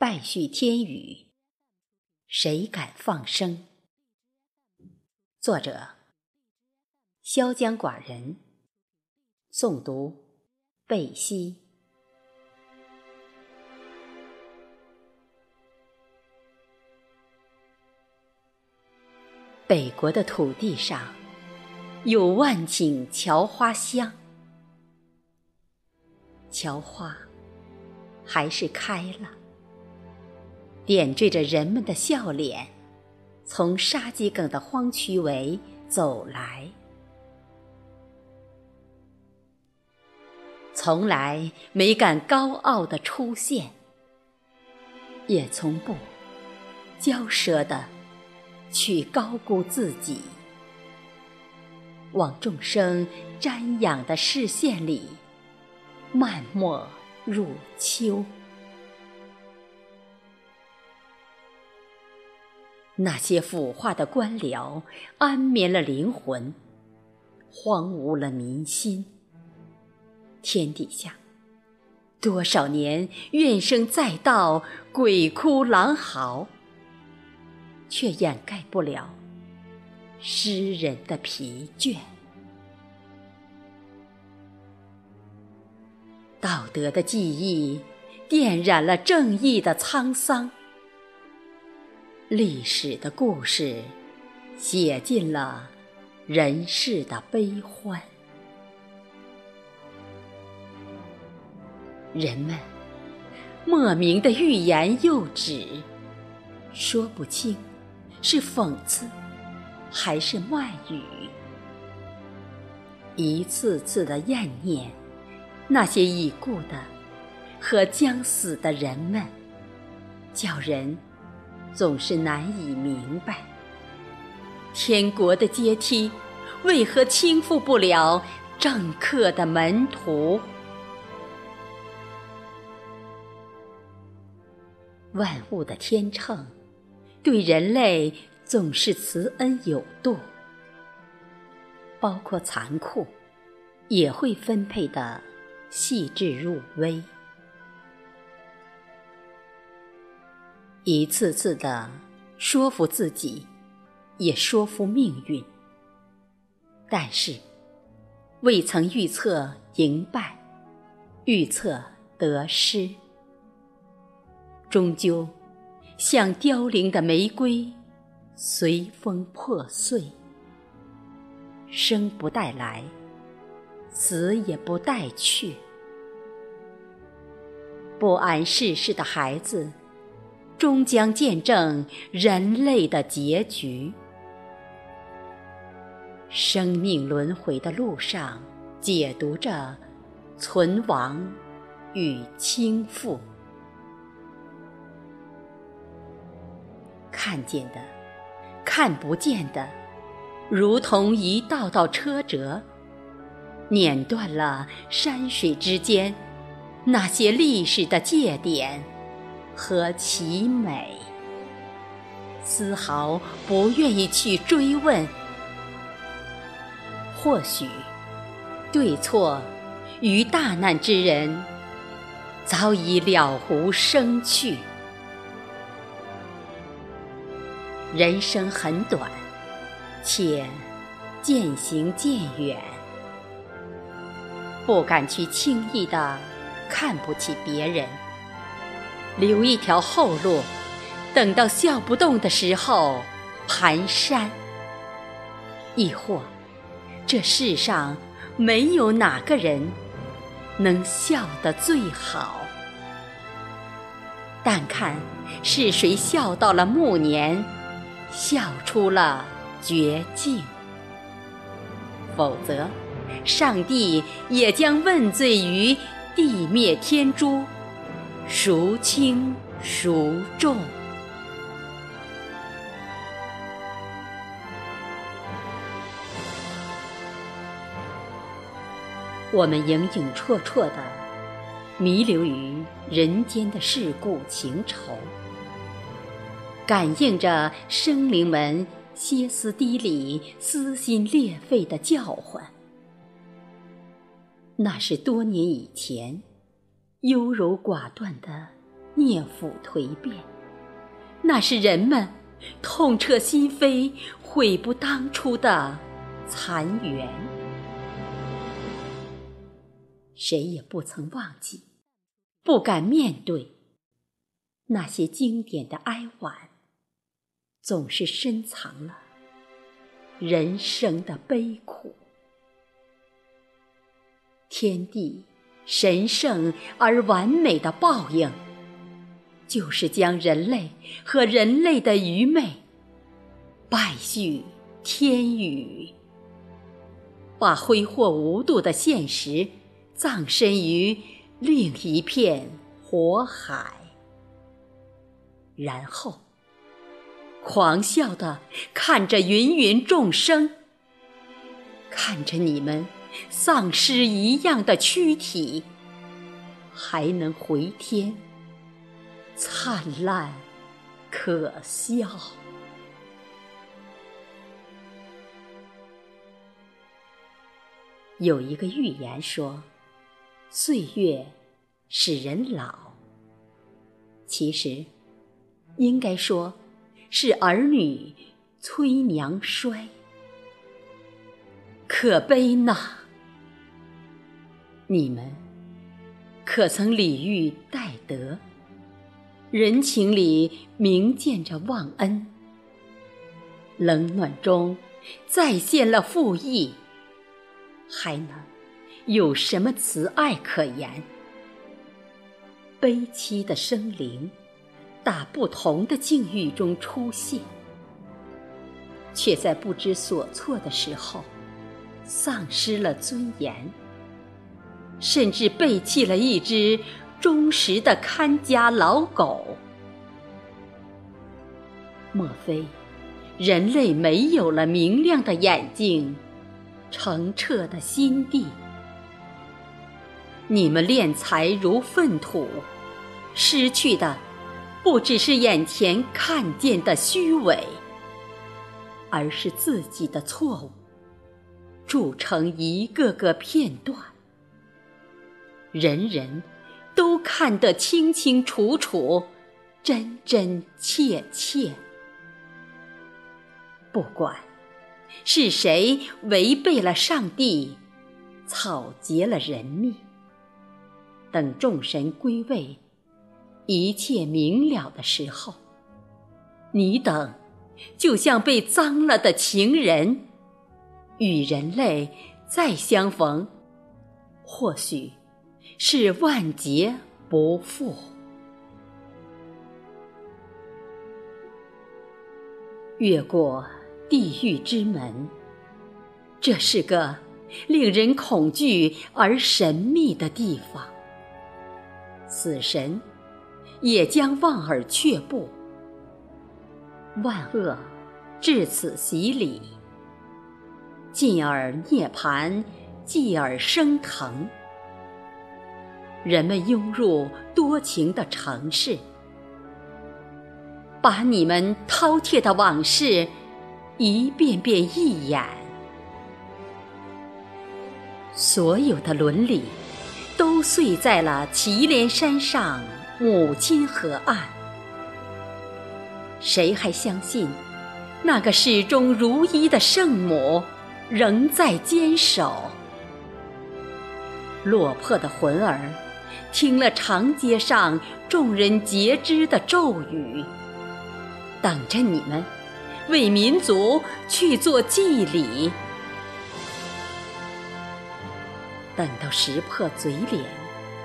败絮天语，谁敢放生？作者：潇江寡人。诵读：贝西。北国的土地上，有万顷乔花香，乔花还是开了。点缀着人们的笑脸，从沙棘埂的荒区围走来。从来没敢高傲的出现，也从不骄奢的去高估自己。往众生瞻仰的视线里，漫没入秋。那些腐化的官僚，安眠了灵魂，荒芜了民心。天底下，多少年怨声载道，鬼哭狼嚎，却掩盖不了诗人的疲倦。道德的记忆，点染了正义的沧桑。历史的故事，写尽了人世的悲欢。人们莫名的欲言又止，说不清是讽刺还是卖语。一次次的怨念，那些已故的和将死的人们，叫人。总是难以明白，天国的阶梯为何倾覆不了政客的门徒？万物的天秤对人类总是慈恩有度，包括残酷，也会分配的细致入微。一次次的说服自己，也说服命运，但是未曾预测赢败，预测得失，终究像凋零的玫瑰，随风破碎，生不带来，死也不带去，不谙世事的孩子。终将见证人类的结局。生命轮回的路上，解读着存亡与倾覆。看见的，看不见的，如同一道道车辙，碾断了山水之间那些历史的界点。和其美，丝毫不愿意去追问。或许，对错于大难之人，早已了无生趣。人生很短，且渐行渐远，不敢去轻易的看不起别人。留一条后路，等到笑不动的时候蹒跚。亦或，这世上没有哪个人能笑得最好，但看是谁笑到了暮年，笑出了绝境。否则，上帝也将问罪于地灭天诛。孰轻孰重？我们影影绰绰的弥留于人间的世故情仇，感应着生灵们歇斯底里、撕心裂肺的叫唤。那是多年以前。优柔寡断的聂府颓变，那是人们痛彻心扉、悔不当初的残垣。谁也不曾忘记，不敢面对那些经典的哀婉，总是深藏了人生的悲苦。天地神圣而完美的报应，就是将人类和人类的愚昧败絮天宇，把挥霍无度的现实。葬身于另一片火海，然后狂笑的看着芸芸众生，看着你们丧尸一样的躯体，还能回天，灿烂可笑。有一个寓言说。岁月使人老，其实应该说是儿女催娘衰。可悲呐！你们可曾礼遇戴德？人情里明见着忘恩，冷暖中再现了负义，还能？有什么慈爱可言？悲凄的生灵，大不同的境遇中出现，却在不知所措的时候，丧失了尊严，甚至背弃了一只忠实的看家老狗。莫非，人类没有了明亮的眼睛，澄澈的心地？你们敛财如粪土，失去的不只是眼前看见的虚伪，而是自己的错误，铸成一个个片段，人人都看得清清楚楚、真真切切。不管是谁违背了上帝，草结了人命。等众神归位，一切明了的时候，你等就像被脏了的情人，与人类再相逢，或许是万劫不复。越过地狱之门，这是个令人恐惧而神秘的地方。死神也将望而却步，万恶至此洗礼，进而涅槃，继而升腾。人们涌入多情的城市，把你们饕餮的往事一遍遍一演，所有的伦理。都碎在了祁连山上母亲河岸，谁还相信那个始终如一的圣母仍在坚守？落魄的魂儿听了长街上众人皆知的咒语，等着你们为民族去做祭礼。等到识破嘴脸、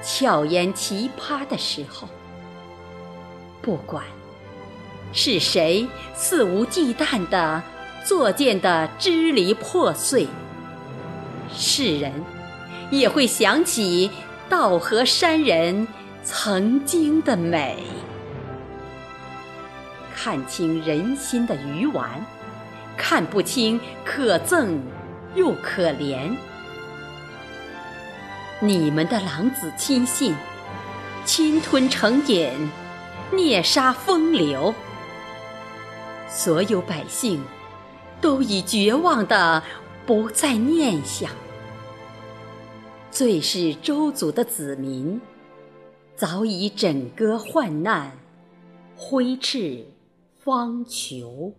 巧言奇葩的时候，不管是谁肆无忌惮的作践的支离破碎，世人也会想起道河山人曾经的美，看清人心的鱼丸，看不清可憎又可怜。你们的狼子亲信，侵吞成瘾，虐杀风流，所有百姓都已绝望的不再念想。最是周族的子民，早已枕戈患难，挥斥方遒。